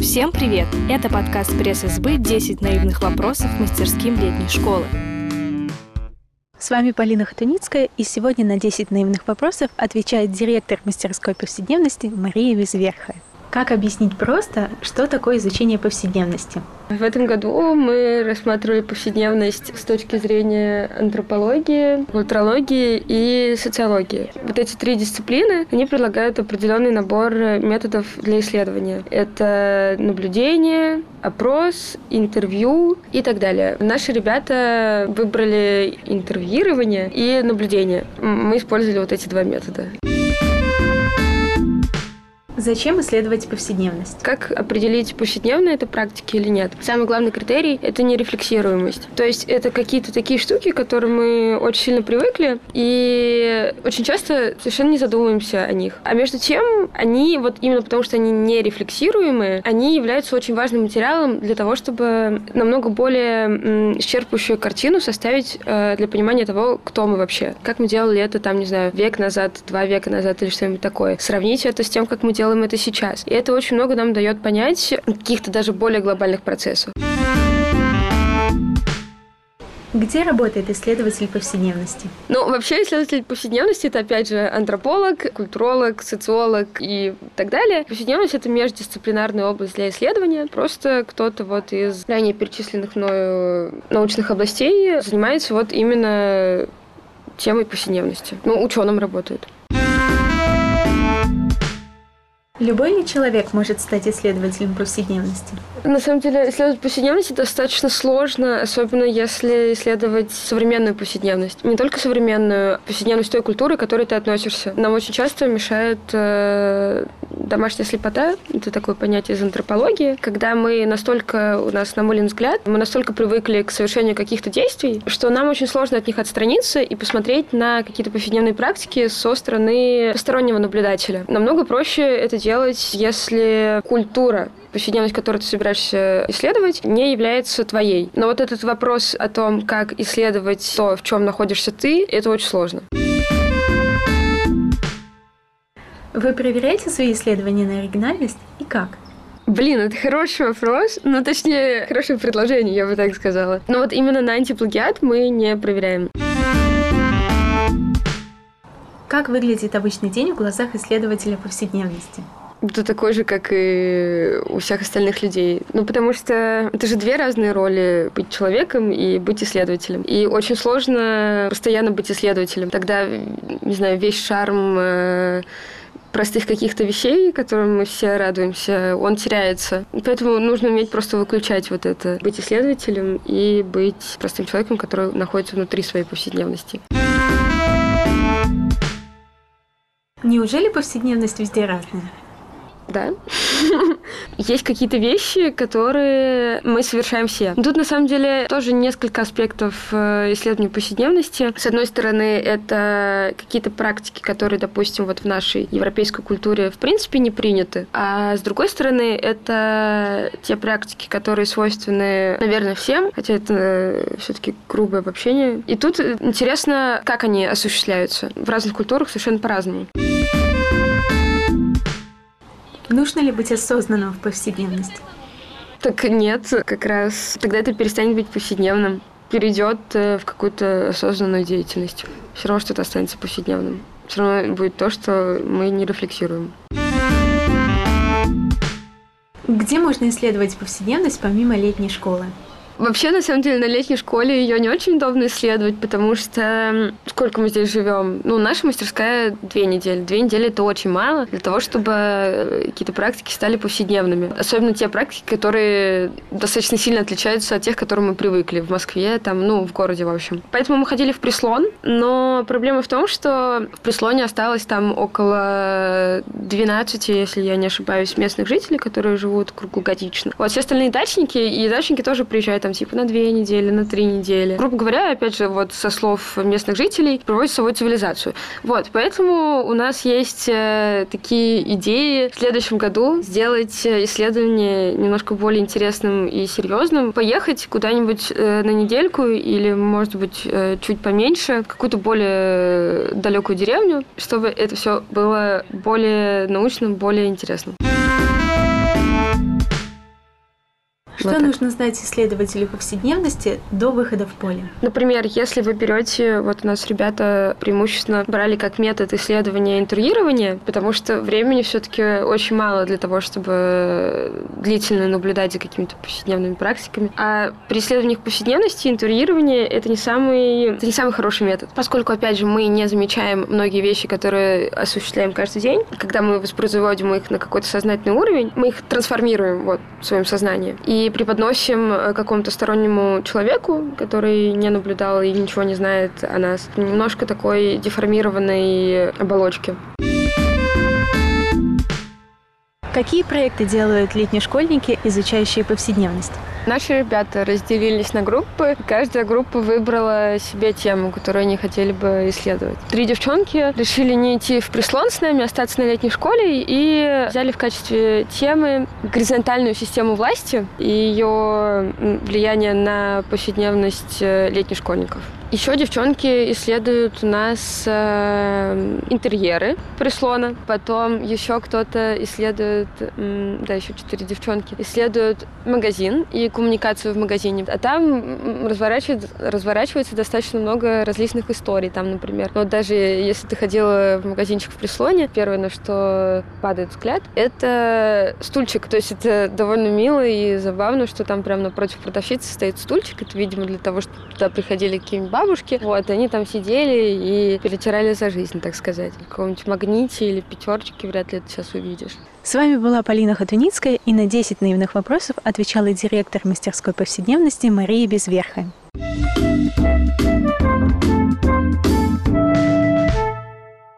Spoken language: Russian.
Всем привет! Это подкаст пресс-СБ «10 наивных вопросов мастерским летней школы». С вами Полина Хатуницкая, и сегодня на 10 наивных вопросов отвечает директор мастерской повседневности Мария Визверхая. Как объяснить просто, что такое изучение повседневности? В этом году мы рассматривали повседневность с точки зрения антропологии, культурологии и социологии. Вот эти три дисциплины, они предлагают определенный набор методов для исследования. Это наблюдение, опрос, интервью и так далее. Наши ребята выбрали интервьюирование и наблюдение. Мы использовали вот эти два метода. Зачем исследовать повседневность? Как определить, повседневная это практика или нет? Самый главный критерий – это нерефлексируемость. То есть это какие-то такие штуки, к которым мы очень сильно привыкли, и очень часто совершенно не задумываемся о них. А между тем, они, вот именно потому что они нерефлексируемые, они являются очень важным материалом для того, чтобы намного более исчерпывающую картину составить э, для понимания того, кто мы вообще. Как мы делали это, там, не знаю, век назад, два века назад или что-нибудь такое. Сравнить это с тем, как мы делаем делаем это сейчас. И это очень много нам дает понять каких-то даже более глобальных процессов. Где работает исследователь повседневности? Ну, вообще исследователь повседневности — это, опять же, антрополог, культуролог, социолог и так далее. Повседневность — это междисциплинарная область для исследования. Просто кто-то вот из ранее перечисленных мною научных областей занимается вот именно темой повседневности. Ну, ученым работает. Любой ли человек может стать исследователем повседневности? На самом деле, исследовать повседневность достаточно сложно, особенно если исследовать современную повседневность. Не только современную, а повседневность той культуры, к которой ты относишься. Нам очень часто мешает э, домашняя слепота, это такое понятие из антропологии, когда мы настолько, у нас намылен взгляд, мы настолько привыкли к совершению каких-то действий, что нам очень сложно от них отстраниться и посмотреть на какие-то повседневные практики со стороны постороннего наблюдателя. Намного проще это делать, если культура повседневность, которую ты собираешься исследовать, не является твоей. Но вот этот вопрос о том, как исследовать то, в чем находишься ты, это очень сложно. Вы проверяете свои исследования на оригинальность и как? Блин, это хороший вопрос. Ну, точнее, хорошее предложение, я бы так сказала. Но вот именно на антиплагиат мы не проверяем. Как выглядит обычный день в глазах исследователя повседневности? Это такой же, как и у всех остальных людей. Ну, потому что это же две разные роли – быть человеком и быть исследователем. И очень сложно постоянно быть исследователем. Тогда, не знаю, весь шарм э, простых каких-то вещей, которым мы все радуемся, он теряется. Поэтому нужно уметь просто выключать вот это. Быть исследователем и быть простым человеком, который находится внутри своей повседневности. Неужели повседневность везде разная? Да. Есть какие-то вещи, которые мы совершаем все. Тут, на самом деле, тоже несколько аспектов э, исследования повседневности. С одной стороны, это какие-то практики, которые, допустим, вот в нашей европейской культуре в принципе не приняты. А с другой стороны, это те практики, которые свойственны, наверное, всем, хотя это э, все-таки грубое обобщение. И тут интересно, как они осуществляются. В разных культурах совершенно по-разному. Нужно ли быть осознанным в повседневности? Так нет, как раз тогда это перестанет быть повседневным, перейдет э, в какую-то осознанную деятельность. Все равно что-то останется повседневным. Все равно будет то, что мы не рефлексируем. Где можно исследовать повседневность помимо летней школы? Вообще, на самом деле, на летней школе ее не очень удобно исследовать, потому что сколько мы здесь живем? Ну, наша мастерская две недели. Две недели это очень мало для того, чтобы э, какие-то практики стали повседневными. Особенно те практики, которые достаточно сильно отличаются от тех, к которым мы привыкли в Москве, там, ну, в городе, в общем. Поэтому мы ходили в Прислон, но проблема в том, что в Прислоне осталось там около 12, если я не ошибаюсь, местных жителей, которые живут круглогодично. Вот все остальные дачники, и дачники тоже приезжают там типа на две недели, на три недели. Грубо говоря, опять же, вот со слов местных жителей, проводят свою цивилизацию. Вот, поэтому у нас есть э, такие идеи в следующем году сделать э, исследование немножко более интересным и серьезным, поехать куда-нибудь э, на недельку или, может быть, чуть поменьше, какую-то более далекую деревню, чтобы это все было более научным, более интересным. Что вот нужно знать исследователю повседневности до выхода в поле? Например, если вы берете, вот у нас ребята преимущественно брали как метод исследования интервьюирования, потому что времени все-таки очень мало для того, чтобы длительно наблюдать за какими-то повседневными практиками. А при исследованиях повседневности интервьюирование это не самый, это не самый хороший метод, поскольку, опять же, мы не замечаем многие вещи, которые осуществляем каждый день. Когда мы воспроизводим их на какой-то сознательный уровень, мы их трансформируем вот, в своем сознании и преподносим э, какому-то стороннему человеку, который не наблюдал и ничего не знает о нас. Немножко такой деформированной оболочки. Какие проекты делают летние школьники, изучающие повседневность? Наши ребята разделились на группы. Каждая группа выбрала себе тему, которую они хотели бы исследовать. Три девчонки решили не идти в прислон с нами, остаться на летней школе и взяли в качестве темы горизонтальную систему власти и ее влияние на повседневность э, летних школьников. Еще девчонки исследуют у нас э, интерьеры прислона. Потом еще кто-то исследует, э, да, еще четыре девчонки, исследуют магазин и коммуникацию в магазине. А там разворачивается, разворачивается достаточно много различных историй. Там, например, вот даже если ты ходила в магазинчик в прислоне, первое, на что падает взгляд, это стульчик. То есть это довольно мило и забавно, что там прямо напротив продавщицы стоит стульчик. Это, видимо, для того, чтобы туда приходили какие-нибудь бабушки. Вот, они там сидели и перетирали за жизнь, так сказать. В каком-нибудь магните или пятерочке вряд ли это сейчас увидишь. С вами была Полина Хатуницкая, и на 10 наивных вопросов отвечала директор мастерской повседневности Мария Безверха. thank you